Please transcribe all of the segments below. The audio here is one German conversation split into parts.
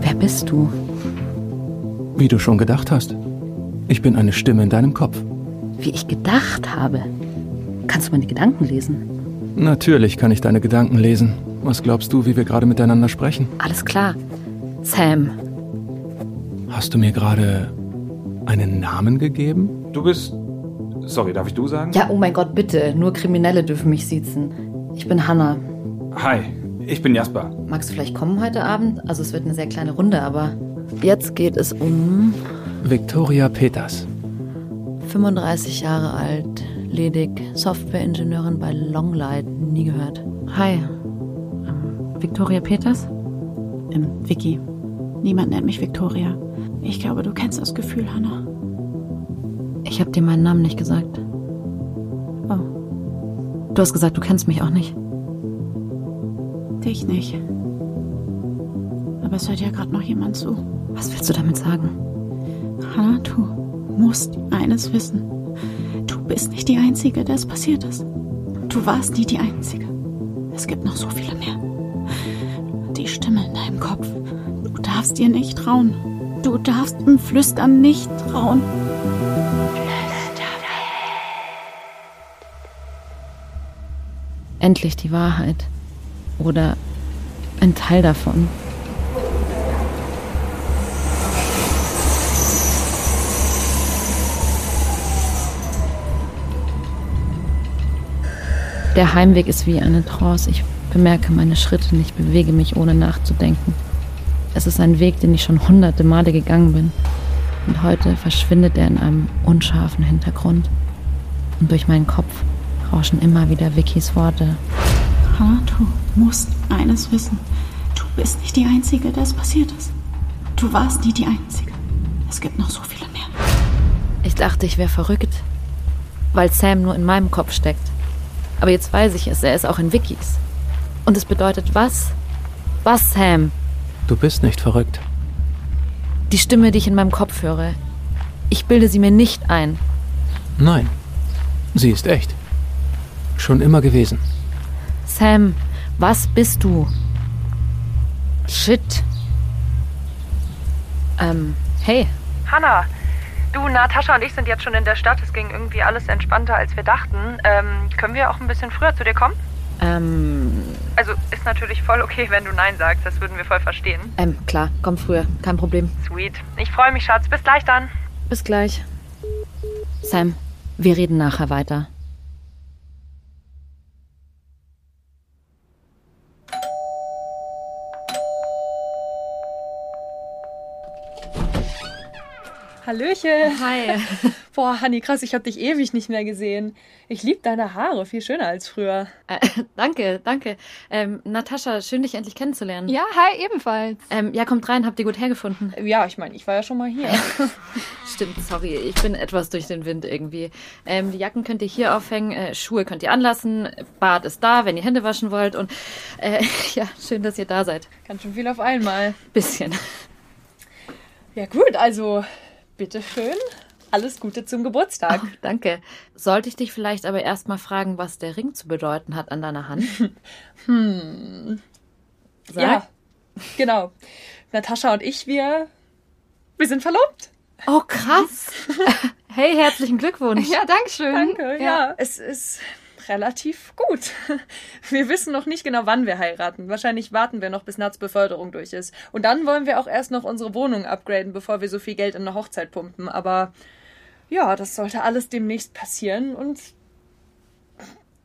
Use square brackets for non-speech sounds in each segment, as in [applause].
Wer bist du? Wie du schon gedacht hast. Ich bin eine Stimme in deinem Kopf. Wie ich gedacht habe. Kannst du meine Gedanken lesen? Natürlich kann ich deine Gedanken lesen. Was glaubst du, wie wir gerade miteinander sprechen? Alles klar. Sam. Hast du mir gerade einen Namen gegeben? Du bist. Sorry, darf ich du sagen? Ja, oh mein Gott, bitte. Nur Kriminelle dürfen mich siezen. Ich bin Hannah. Hi, ich bin Jasper. Magst du vielleicht kommen heute Abend? Also es wird eine sehr kleine Runde, aber jetzt geht es um Victoria Peters. 35 Jahre alt, ledig, Softwareingenieurin bei Longlight, nie gehört. Hi. Ähm, Victoria Peters? Ähm, Vicky. Niemand nennt mich Victoria. Ich glaube, du kennst das Gefühl, Hannah. Ich habe dir meinen Namen nicht gesagt. Oh. Du hast gesagt, du kennst mich auch nicht. Dich nicht. Aber es hört ja gerade noch jemand zu. Was willst du damit sagen? Hannah, du musst eines wissen. Du bist nicht die Einzige, der es passiert ist. Du warst nie die Einzige. Es gibt noch so viele mehr. Die Stimme in deinem Kopf. Du darfst dir nicht trauen. Du darfst im Flüstern nicht trauen. Endlich die Wahrheit. Oder ein Teil davon. Der Heimweg ist wie eine Trance. Ich bemerke meine Schritte nicht, bewege mich ohne nachzudenken. Es ist ein Weg, den ich schon hunderte Male gegangen bin. Und heute verschwindet er in einem unscharfen Hintergrund. Und durch meinen Kopf rauschen immer wieder Vickys Worte. Hannah, du musst eines wissen. Du bist nicht die Einzige, der es passiert ist. Du warst nie die Einzige. Es gibt noch so viele mehr. Ich dachte, ich wäre verrückt, weil Sam nur in meinem Kopf steckt. Aber jetzt weiß ich es, er ist auch in Vickys. Und es bedeutet was? Was, Sam? Du bist nicht verrückt. Die Stimme, die ich in meinem Kopf höre. Ich bilde sie mir nicht ein. Nein, sie ist echt. Schon immer gewesen. Sam, was bist du? Shit. Ähm, hey. Hanna, du, Natascha und ich sind jetzt schon in der Stadt. Es ging irgendwie alles entspannter, als wir dachten. Ähm, können wir auch ein bisschen früher zu dir kommen? Ähm, Also ist natürlich voll okay, wenn du Nein sagst. Das würden wir voll verstehen. ähm, klar, komm früher. Kein Problem. Sweet. Ich freue mich, Schatz. Bis gleich dann. Bis gleich. Sam, wir reden nachher weiter. Hallöchen. Hi. [laughs] Boah, Hanni, krass, ich hab dich ewig nicht mehr gesehen. Ich lieb deine Haare, viel schöner als früher. Äh, [laughs] danke, danke. Ähm, Natascha, schön, dich endlich kennenzulernen. Ja, hi, ebenfalls. Ähm, ja, kommt rein, habt ihr gut hergefunden? Ja, ich meine, ich war ja schon mal hier. [laughs] Stimmt, sorry, ich bin etwas durch den Wind irgendwie. Ähm, die Jacken könnt ihr hier aufhängen, äh, Schuhe könnt ihr anlassen, Bad ist da, wenn ihr Hände waschen wollt und äh, ja, schön, dass ihr da seid. Ganz schön viel auf einmal. Bisschen. Ja gut, also bitteschön. Alles Gute zum Geburtstag. Oh, danke. Sollte ich dich vielleicht aber erst mal fragen, was der Ring zu bedeuten hat an deiner Hand? [laughs] Hm. Sag. Ja, genau. Natascha und ich, wir, wir sind verlobt. Oh, krass. [laughs] hey, herzlichen Glückwunsch. Ja, danke schön. Danke, ja. Es ist relativ gut. [laughs] Wir wissen noch nicht genau, wann wir heiraten. Wahrscheinlich warten wir noch, bis Nats Beförderung durch ist. Und dann wollen wir auch erst noch unsere Wohnung upgraden, bevor wir so viel Geld in eine Hochzeit pumpen. Aber ja, das sollte alles demnächst passieren und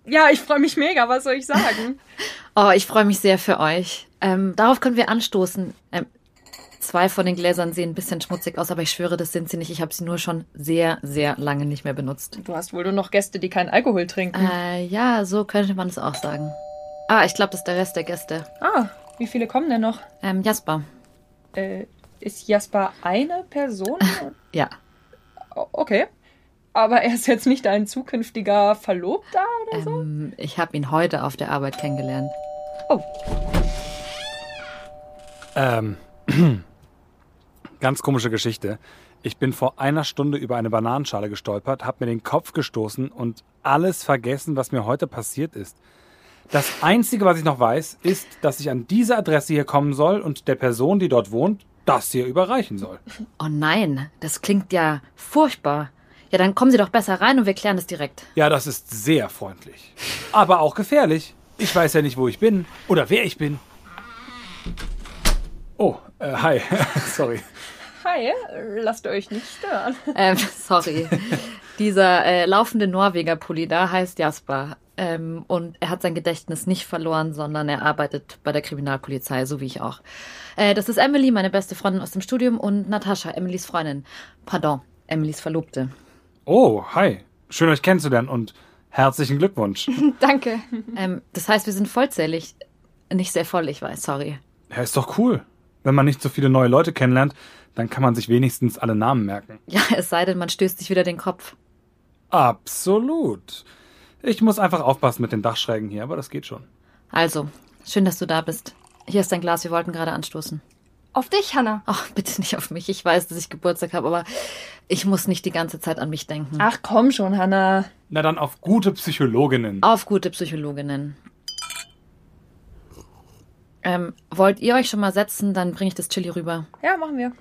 ja, ich freue mich mega, was soll ich sagen? [laughs] Oh, ich freue mich sehr für euch. Ähm, darauf können wir anstoßen. Ähm, zwei von den Gläsern sehen ein bisschen schmutzig aus, aber ich schwöre, das sind sie nicht. Ich habe sie nur schon sehr, sehr lange nicht mehr benutzt. Du hast wohl nur noch Gäste, die keinen Alkohol trinken. Äh, ja, so könnte man es auch sagen. Ah, ich glaube, das ist der Rest der Gäste. Ah, wie viele kommen denn noch? Ähm, Jasper. Äh, ist Jasper eine Person? [laughs] Ja. Okay. Aber er ist jetzt nicht ein zukünftiger Verlobter oder so? Ähm, ich habe ihn heute auf der Arbeit kennengelernt. Oh, Ähm, [clears throat] ganz komische Geschichte. Ich bin vor einer Stunde über eine Bananenschale gestolpert, habe mir den Kopf gestoßen und alles vergessen, was mir heute passiert ist. Das Einzige, was ich noch weiß, ist, dass ich an diese Adresse hier kommen soll und der Person, die dort wohnt, das hier überreichen soll. Oh nein, das klingt ja furchtbar. Ja, dann kommen Sie doch besser rein und wir klären das direkt. Ja, das ist sehr freundlich. Aber auch gefährlich. Ich weiß ja nicht, wo ich bin oder wer ich bin. Oh, äh, hi. [laughs] Sorry. Hi, lasst euch nicht stören. [laughs] Ähm, sorry. Dieser äh, laufende Norweger-Pulli da heißt Jasper. Ähm, und er hat sein Gedächtnis nicht verloren, sondern er arbeitet bei der Kriminalpolizei, so wie ich auch. Äh, das ist Emily, meine beste Freundin aus dem Studium, und Natascha, Emilys Freundin. Pardon, Emilys Verlobte. Oh, hi. Schön euch kennenzulernen und herzlichen Glückwunsch. [laughs] Danke. Ähm, das heißt, wir sind vollzählig. Nicht sehr voll, ich weiß, sorry. Ja, ist doch cool. Wenn man nicht so viele neue Leute kennenlernt, dann kann man sich wenigstens alle Namen merken. Ja, es sei denn, man stößt sich wieder den Kopf. Absolut. Ich muss einfach aufpassen mit den Dachschrägen hier, aber das geht schon. Also, schön, dass du da bist. Hier ist dein Glas, wir wollten gerade anstoßen. Auf dich, Hannah. Ach, bitte nicht auf mich. Ich weiß, dass ich Geburtstag habe, aber ich muss nicht die ganze Zeit an mich denken. Ach komm schon, Hannah. Na dann auf gute Psychologinnen. Auf gute Psychologinnen. Ähm, wollt ihr euch schon mal setzen, dann bringe ich das Chili rüber. Ja, machen wir.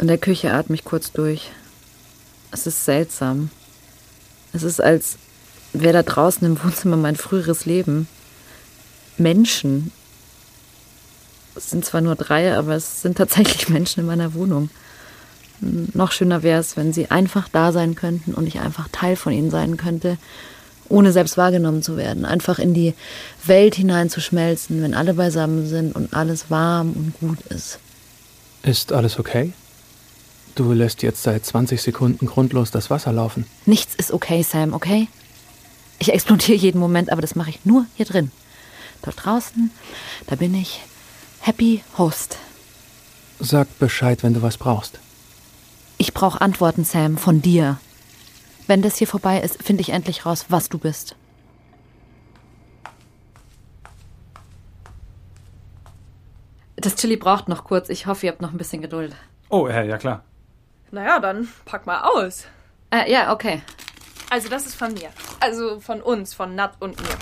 In der Küche atme ich kurz durch. Es ist seltsam. Es ist, als wäre da draußen im Wohnzimmer mein früheres Leben. Menschen. Es sind zwar nur drei, aber es sind tatsächlich [laughs] Menschen in meiner Wohnung. Noch schöner wäre es, wenn sie einfach da sein könnten und ich einfach Teil von ihnen sein könnte, ohne selbst wahrgenommen zu werden. Einfach in die Welt hineinzuschmelzen, wenn alle beisammen sind und alles warm und gut ist. Ist alles okay? Du lässt jetzt seit 20 Sekunden grundlos das Wasser laufen. Nichts ist okay, Sam, okay? Ich explodiere jeden Moment, aber das mache ich nur hier drin. Dort draußen, da bin ich Happy Host. Sag Bescheid, wenn du was brauchst. Ich brauche Antworten, Sam, von dir. Wenn das hier vorbei ist, finde ich endlich raus, was du bist. Das Chili braucht noch kurz. Ich hoffe, ihr habt noch ein bisschen Geduld. Oh, ja, ja klar. Naja, dann pack mal aus. Äh, ja, okay. Also, das ist von mir. Also von uns, von Nat und mir.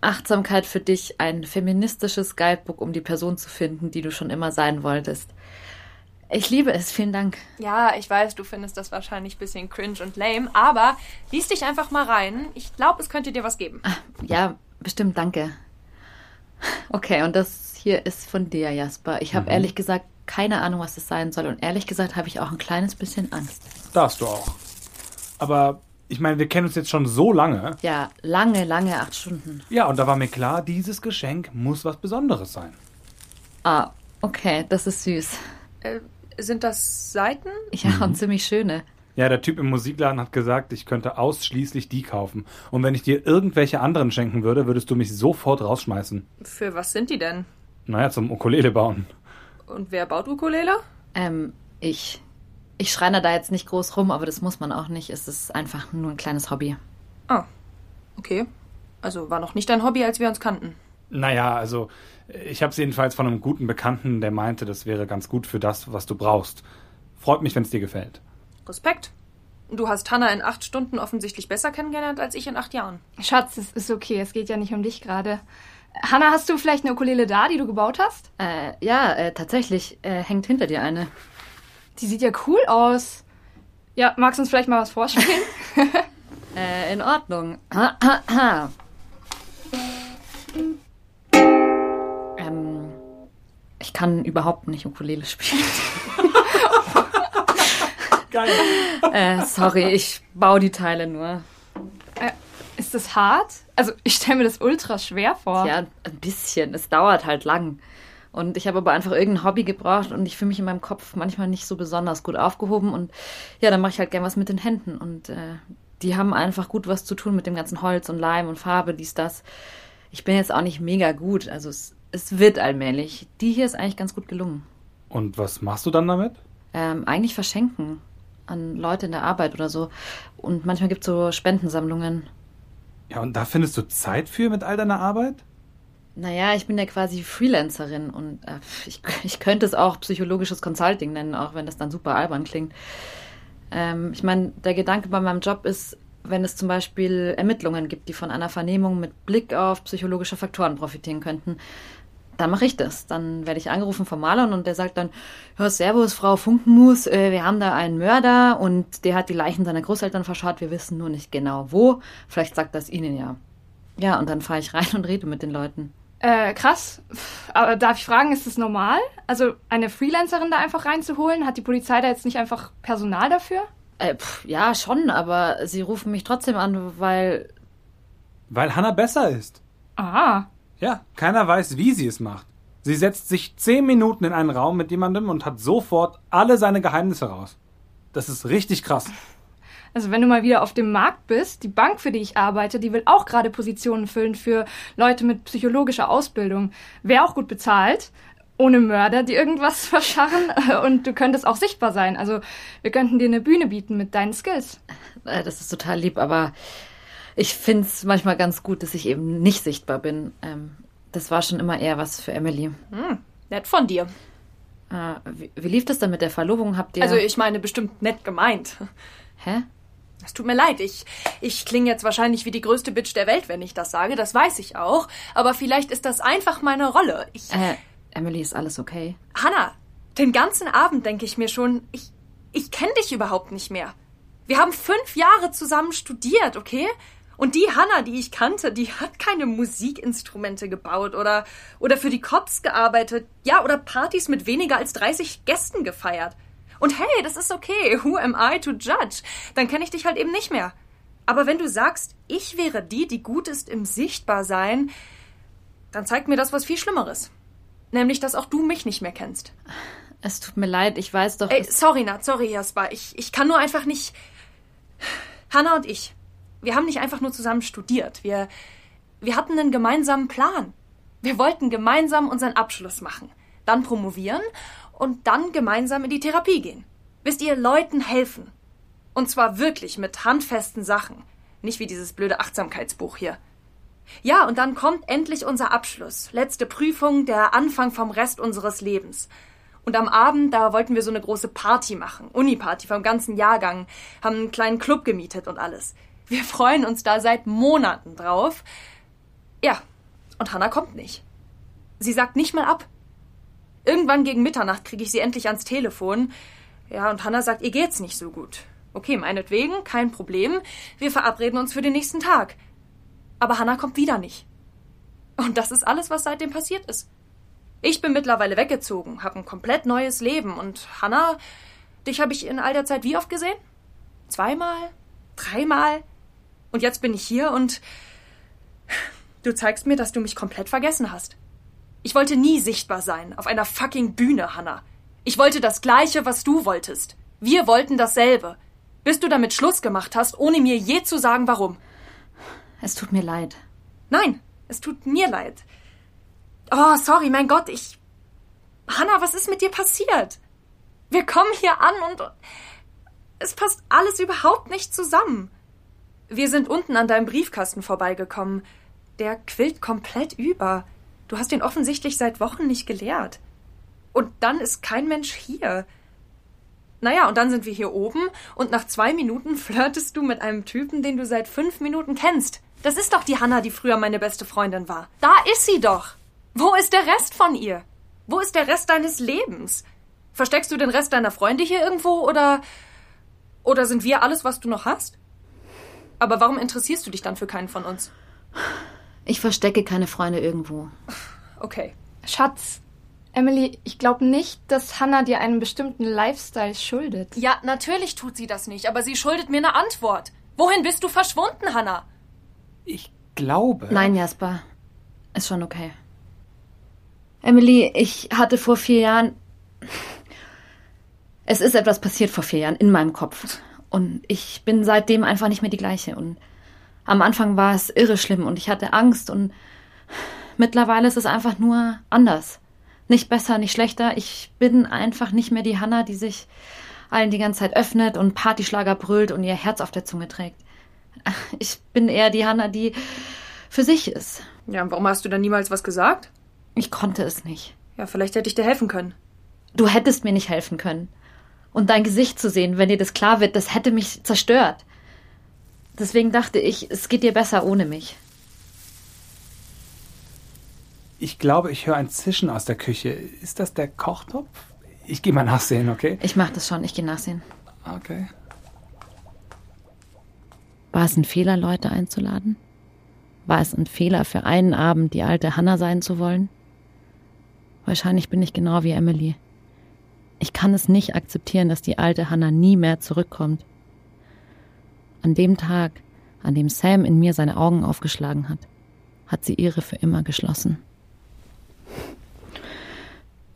Achtsamkeit für dich, ein feministisches Guidebook, um die Person zu finden, die du schon immer sein wolltest. Ich liebe es, vielen Dank. Ja, ich weiß, du findest das wahrscheinlich ein bisschen cringe und lame, aber lies dich einfach mal rein. Ich glaube, es könnte dir was geben. Ja, bestimmt, danke. Okay, und das hier ist von dir, Jasper. Ich habe ehrlich gesagt keine Ahnung, was das sein soll. Und ehrlich gesagt habe ich auch ein kleines bisschen Angst. Darfst du auch. Aber ich meine, wir kennen uns jetzt schon so lange. Ja, lange, lange acht Stunden. Ja, und da war mir klar, dieses Geschenk muss was Besonderes sein. Ah, okay, das ist süß. Äh, sind das Seiten? Ja, und ziemlich schöne. Ja, der Typ im Musikladen hat gesagt, ich könnte ausschließlich die kaufen. Und wenn ich dir irgendwelche anderen schenken würde, würdest du mich sofort rausschmeißen. Für was sind die denn? Naja, zum Ukulele bauen. Und wer baut Ukulele? Ähm, ich. Ich schreine da jetzt nicht groß rum, aber das muss man auch nicht. Es ist einfach nur ein kleines Hobby. Ah, okay. Also war noch nicht dein Hobby, als wir uns kannten. Naja, also ich habe es jedenfalls von einem guten Bekannten, der meinte, das wäre ganz gut für das, was du brauchst. Freut mich, wenn es dir gefällt. Respekt. Du hast Hannah in acht Stunden offensichtlich besser kennengelernt als ich in acht Jahren. Schatz, es ist okay, es geht ja nicht um dich gerade. Hannah, hast du vielleicht eine Ukulele da, die du gebaut hast? Äh, ja, äh, tatsächlich äh, hängt hinter dir eine. Die sieht ja cool aus. Ja, magst du uns vielleicht mal was vorspielen? [laughs] Äh, in Ordnung. Kann überhaupt nicht Ukulele spielen. [laughs] Geil. äh, sorry, ich baue die Teile nur. äh, ist das hart? Also, ich stelle mir das ultra schwer vor. Ja, ein bisschen. Es dauert halt lang. Und ich habe aber einfach irgendein Hobby gebraucht und ich fühle mich in meinem Kopf manchmal nicht so besonders gut aufgehoben. Und ja, dann mache ich halt gern was mit den Händen. Und äh, die haben einfach gut was zu tun mit dem ganzen Holz und Leim und Farbe, dies, das. Ich bin jetzt auch nicht mega gut. Also es, es wird allmählich. Die hier ist eigentlich ganz gut gelungen. Und was machst du dann damit? Ähm, eigentlich verschenken an Leute in der Arbeit oder so. Und manchmal gibt es so Spendensammlungen. Ja, und da findest du Zeit für mit all deiner Arbeit? Naja, ich bin ja quasi Freelancerin und äh, ich, [laughs] ich könnte es auch psychologisches Consulting nennen, auch wenn das dann super albern klingt. Ähm, ich meine, der Gedanke bei meinem Job ist, wenn es zum Beispiel Ermittlungen gibt, die von einer Vernehmung mit Blick auf psychologische Faktoren profitieren könnten, dann mache ich das. Dann werde ich angerufen vom Malern und der sagt dann, ja, Servus, Frau Funkenmus, äh, wir haben da einen Mörder und der hat die Leichen seiner Großeltern verscharrt, wir wissen nur nicht genau wo. Vielleicht sagt das Ihnen ja. Ja, und dann fahre ich rein und rede mit den Leuten. Äh, krass. Aber darf ich fragen, ist das normal? Also eine Freelancerin da einfach reinzuholen? Hat die Polizei da jetzt nicht einfach Personal dafür? Äh, pff, ja, schon, aber sie rufen mich trotzdem an, weil. Weil Hannah besser ist. Ah. Ja, keiner weiß, wie sie es macht. Sie setzt sich zehn Minuten in einen Raum mit jemandem und hat sofort alle seine Geheimnisse raus. Das ist richtig krass. Also wenn du mal wieder auf dem Markt bist, die Bank, für die ich arbeite, die will auch gerade Positionen füllen für Leute mit psychologischer Ausbildung. Wäre auch gut bezahlt, ohne Mörder, die irgendwas [laughs] verscharren und du könntest auch sichtbar sein. Also wir könnten dir eine Bühne bieten mit deinen Skills. Äh, Das ist total lieb, aber ich finde es manchmal ganz gut, dass ich eben nicht sichtbar bin. Ähm, das war schon immer eher was für Emily. Hm, nett von dir. Äh, wie, wie lief das denn mit der Verlobung? Habt ihr. Also ich meine bestimmt nett gemeint. Hä? Es tut mir leid, ich, ich klinge jetzt wahrscheinlich wie die größte Bitch der Welt, wenn ich das sage, das weiß ich auch. Aber vielleicht ist das einfach meine Rolle. Ich, Äh, Emily, ist alles okay? Hannah, den ganzen Abend denke ich mir schon, ich, ich kenne dich überhaupt nicht mehr. Wir haben fünf Jahre zusammen studiert, okay? Und die Hannah, die ich kannte, die hat keine Musikinstrumente gebaut oder, oder für die Cops gearbeitet, ja, oder Partys mit weniger als 30 Gästen gefeiert. Und hey, das ist okay. Who am I to judge? Dann kenne ich dich halt eben nicht mehr. Aber wenn du sagst, ich wäre die, die gut ist im Sichtbarsein, dann zeigt mir das was viel Schlimmeres. Nämlich, dass auch du mich nicht mehr kennst. Es tut mir leid, ich weiß doch. Ey, sorry, Nat, sorry, Jasper. Ich, ich kann nur einfach nicht. Hannah und ich, wir haben nicht einfach nur zusammen studiert. Wir, wir hatten einen gemeinsamen Plan. Wir wollten gemeinsam unseren Abschluss machen, dann promovieren und dann gemeinsam in die Therapie gehen. Wisst ihr, Leuten helfen. Und zwar wirklich mit handfesten Sachen. Nicht wie dieses blöde Achtsamkeitsbuch hier. Ja, und dann kommt endlich unser Abschluss. Letzte Prüfung, der Anfang vom Rest unseres Lebens. Und am Abend, da wollten wir so eine große Party machen. Uni-Party vom ganzen Jahrgang. Haben einen kleinen Club gemietet und alles. Wir freuen uns da seit Monaten drauf. Ja, und Hannah kommt nicht. Sie sagt nicht mal ab. Irgendwann gegen Mitternacht kriege ich sie endlich ans Telefon. Ja, und Hannah sagt, ihr geht's nicht so gut. Okay, meinetwegen, kein Problem. Wir verabreden uns für den nächsten Tag. Aber Hannah kommt wieder nicht. Und das ist alles, was seitdem passiert ist. Ich bin mittlerweile weggezogen, habe ein komplett neues Leben. Und Hannah, dich habe ich in all der Zeit wie oft gesehen? Zweimal? Dreimal? Und jetzt bin ich hier und du zeigst mir, dass du mich komplett vergessen hast. Ich wollte nie sichtbar sein auf einer fucking Bühne, Hannah. Ich wollte das Gleiche, was du wolltest. Wir wollten dasselbe. Bis du damit Schluss gemacht hast, ohne mir je zu sagen, warum. Es tut mir leid. Nein, es tut mir leid. Oh, sorry, mein Gott, ich. Hannah, was ist mit dir passiert? Wir kommen hier an und. Es passt alles überhaupt nicht zusammen. Wir sind unten an deinem Briefkasten vorbeigekommen. Der quillt komplett über. Du hast ihn offensichtlich seit Wochen nicht geleert. Und dann ist kein Mensch hier. Naja, und dann sind wir hier oben und nach zwei Minuten flirtest du mit einem Typen, den du seit fünf Minuten kennst. Das ist doch die Hannah, die früher meine beste Freundin war. Da ist sie doch. Wo ist der Rest von ihr? Wo ist der Rest deines Lebens? Versteckst du den Rest deiner Freunde hier irgendwo oder. Oder sind wir alles, was du noch hast? Aber warum interessierst du dich dann für keinen von uns? Ich verstecke keine Freunde irgendwo. Okay. Schatz, Emily, ich glaube nicht, dass Hannah dir einen bestimmten Lifestyle schuldet. Ja, natürlich tut sie das nicht, aber sie schuldet mir eine Antwort. Wohin bist du verschwunden, Hannah? Ich glaube. Nein, Jasper. Ist schon okay. Emily, ich hatte vor vier Jahren. Es ist etwas passiert vor vier Jahren in meinem Kopf. Und ich bin seitdem einfach nicht mehr die gleiche. Und am Anfang war es irre schlimm und ich hatte Angst und mittlerweile ist es einfach nur anders. Nicht besser, nicht schlechter. Ich bin einfach nicht mehr die Hanna, die sich allen die ganze Zeit öffnet und Partyschlager brüllt und ihr Herz auf der Zunge trägt. Ich bin eher die Hanna, die für sich ist. Ja, und warum hast du dann niemals was gesagt? Ich konnte es nicht. Ja, vielleicht hätte ich dir helfen können. Du hättest mir nicht helfen können. Und dein Gesicht zu sehen, wenn dir das klar wird, das hätte mich zerstört. Deswegen dachte ich, es geht dir besser ohne mich. Ich glaube, ich höre ein Zischen aus der Küche. Ist das der Kochtopf? Ich gehe mal nachsehen, okay? Ich mach das schon, ich gehe nachsehen. Okay. War es ein Fehler, Leute einzuladen? War es ein Fehler, für einen Abend die alte Hannah sein zu wollen? Wahrscheinlich bin ich genau wie Emily. Ich kann es nicht akzeptieren, dass die alte Hannah nie mehr zurückkommt. An dem Tag, an dem Sam in mir seine Augen aufgeschlagen hat, hat sie ihre für immer geschlossen.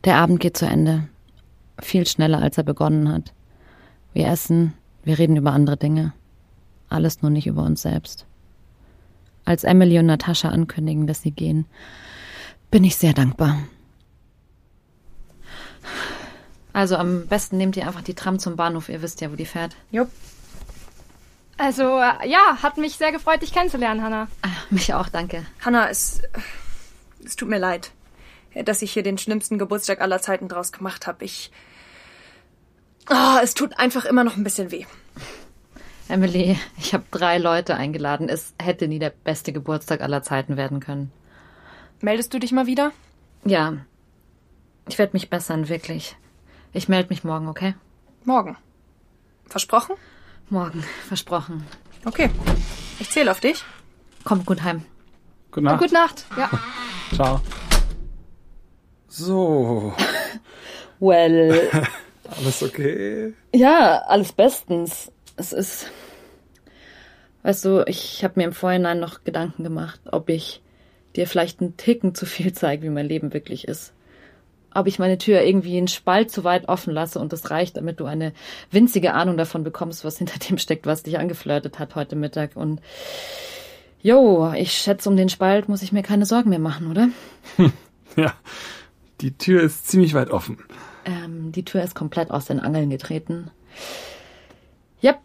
Der Abend geht zu Ende. Viel schneller, als er begonnen hat. Wir essen, wir reden über andere Dinge. Alles nur nicht über uns selbst. Als Emily und Natascha ankündigen, dass sie gehen, bin ich sehr dankbar. Also am besten nehmt ihr einfach die Tram zum Bahnhof, ihr wisst ja, wo die fährt. Jupp. Also, äh, ja, hat mich sehr gefreut, dich kennenzulernen, Hannah. Ah, mich auch, danke. Hannah, es, es tut mir leid, dass ich hier den schlimmsten Geburtstag aller Zeiten draus gemacht habe. Ich. Ah, es tut einfach immer noch ein bisschen weh. Emily, ich habe drei Leute eingeladen. Es hätte nie der beste Geburtstag aller Zeiten werden können. Meldest du dich mal wieder? Ja. Ich werde mich bessern, wirklich. Ich melde mich morgen, okay? Morgen. Versprochen? Morgen, versprochen. Okay. Ich zähle auf dich. Kommt gut heim. Gute Nacht. Gute Nacht. Ja. [laughs] Ciao. So, [laughs] Well, [laughs] alles okay? ja, alles bestens. Es ist. Weißt du, ich habe mir im Vorhinein noch Gedanken gemacht, ob ich dir vielleicht einen Ticken zu viel zeige, wie mein Leben wirklich ist. Ob ich meine Tür irgendwie einen Spalt zu weit offen lasse und das reicht, damit du eine winzige Ahnung davon bekommst, was [laughs] hinter dem steckt, was dich angeflirtet hat heute Mittag. Und jo, ich schätze, um den Spalt muss ich mir keine Sorgen mehr machen, oder? [laughs] Ja, die Tür ist ziemlich weit offen. Ähm, die Tür ist komplett aus den Angeln getreten. Yep,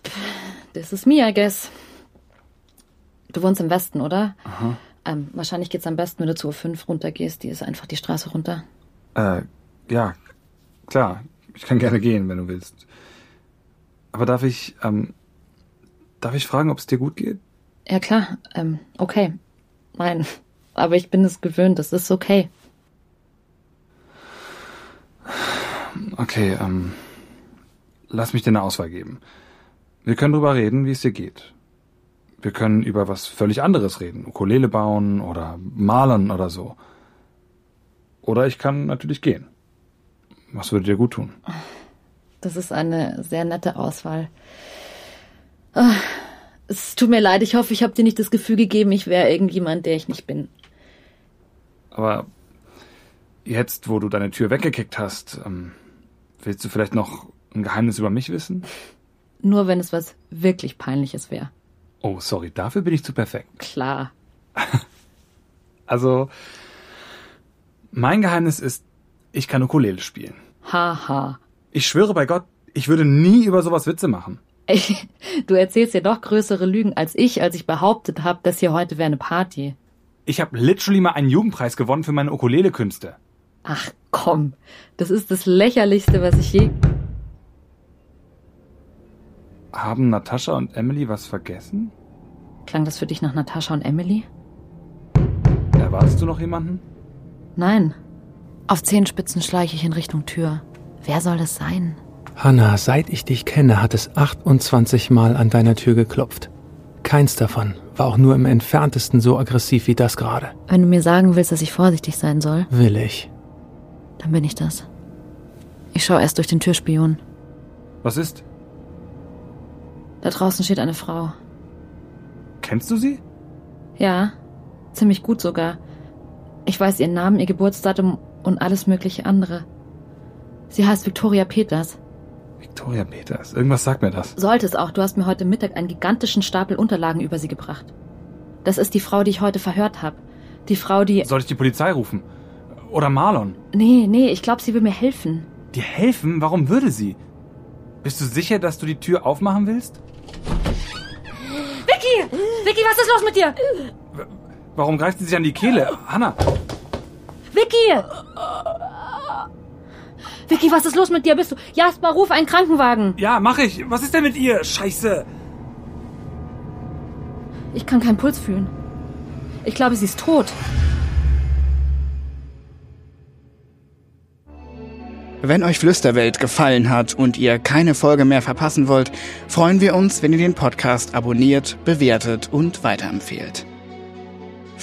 this is me, I guess. Du wohnst im Westen, oder? Aha. Ähm, wahrscheinlich geht's am besten, wenn du zur U5 runtergehst. Die ist einfach die Straße runter. Äh, ja, klar. Ich kann gerne gehen, wenn du willst. Aber darf ich, ähm, darf ich fragen, ob es dir gut geht? Ja, klar. Ähm, okay. Nein. [laughs] Aber ich bin es gewöhnt. Das ist okay. Okay, ähm, lass mich dir eine Auswahl geben. Wir können drüber reden, wie es dir geht. Wir können über was völlig anderes reden. Ukulele bauen oder malen oder so. Oder ich kann natürlich gehen. Was würde dir gut tun? Das ist eine sehr nette Auswahl. Ah, Es tut mir leid. Ich hoffe, ich habe dir nicht das Gefühl gegeben, ich wäre irgendjemand, der ich nicht bin. Aber jetzt, wo du deine Tür weggekickt hast, ähm, willst du vielleicht noch ein Geheimnis über mich wissen? Nur wenn es was wirklich Peinliches wäre. Oh, sorry, dafür bin ich zu perfekt. Klar. [laughs] Also, mein Geheimnis ist, ich kann Ukulele spielen. Haha. Ich schwöre bei Gott, ich würde nie über sowas Witze machen. Ey, du erzählst dir doch größere Lügen als ich, als ich behauptet habe, dass hier heute wäre eine Party. Ich habe literally mal einen Jugendpreis gewonnen für meine Ukulele-Künste. Ach komm, das ist das lächerlichste, was ich je. Haben Natascha und Emily was vergessen? Klang das für dich nach Natascha und Emily? Erwartest du noch jemanden? Nein. Auf Zehenspitzen schleiche ich in Richtung Tür. Wer soll das sein? Hannah, seit ich dich kenne, hat es 28 Mal an deiner Tür geklopft. Keins davon war auch nur im entferntesten so aggressiv wie das gerade. Wenn du mir sagen willst, dass ich vorsichtig sein soll, Will ich. dann bin ich das. Ich schaue erst durch den Türspion. Was ist? Da draußen steht eine Frau. Kennst du sie? Ja, ziemlich gut sogar. Ich weiß ihren Namen, ihr Geburtsdatum und alles mögliche andere. Sie heißt Victoria Peters. Victoria Peters. Irgendwas sagt mir das. Sollte es auch, du hast mir heute Mittag einen gigantischen Stapel Unterlagen über sie gebracht. Das ist die Frau, die ich heute verhört habe. Die Frau, die. Soll ich die Polizei rufen? Oder Marlon? Nee, nee, ich glaube, sie will mir helfen. Dir helfen? Warum würde sie? Bist du sicher, dass du die Tür aufmachen willst? Vicky! Vicky, was ist los mit dir? Warum greift sie sich an die Kehle? Hanna, Vicky! Vicky, was ist los mit dir? Bist du... Jasper, ruf einen Krankenwagen. Ja, mach ich. Was ist denn mit ihr? Scheiße. Ich kann keinen Puls fühlen. Ich glaube, sie ist tot. Wenn euch Flüsterwelt gefallen hat und ihr keine Folge mehr verpassen wollt, freuen wir uns, wenn ihr den Podcast abonniert, bewertet und weiterempfehlt.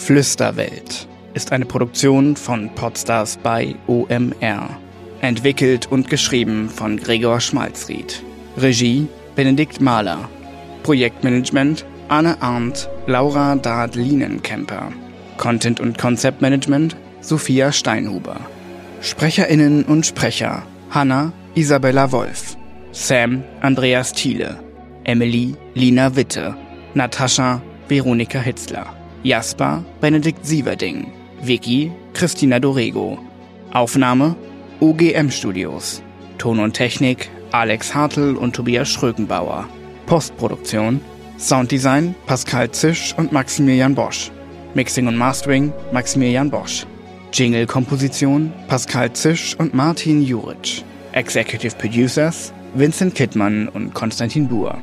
Flüsterwelt ist eine Produktion von Podstars bei OMR. Entwickelt und geschrieben von Gregor Schmalzried. Regie Benedikt Mahler. Projektmanagement Anne Arndt, Laura Dard-Lienenkemper. Content und Konzeptmanagement Sophia Steinhuber. SprecherInnen und Sprecher Hanna Isabella Wolf. Sam Andreas Thiele. Emily Lina Witte. Natascha Veronika Hitzler. Jasper Benedikt Sieverding. Vicky Christina Dorego. Aufnahme OGM Studios. Ton und Technik Alex Hartl und Tobias Schrökenbauer. Postproduktion Sounddesign Pascal Zisch und Maximilian Bosch. Mixing und Mastering Maximilian Bosch. Jingle-Komposition Pascal Zisch und Martin Juric. Executive Producers Vincent Kittmann und Konstantin Buhr.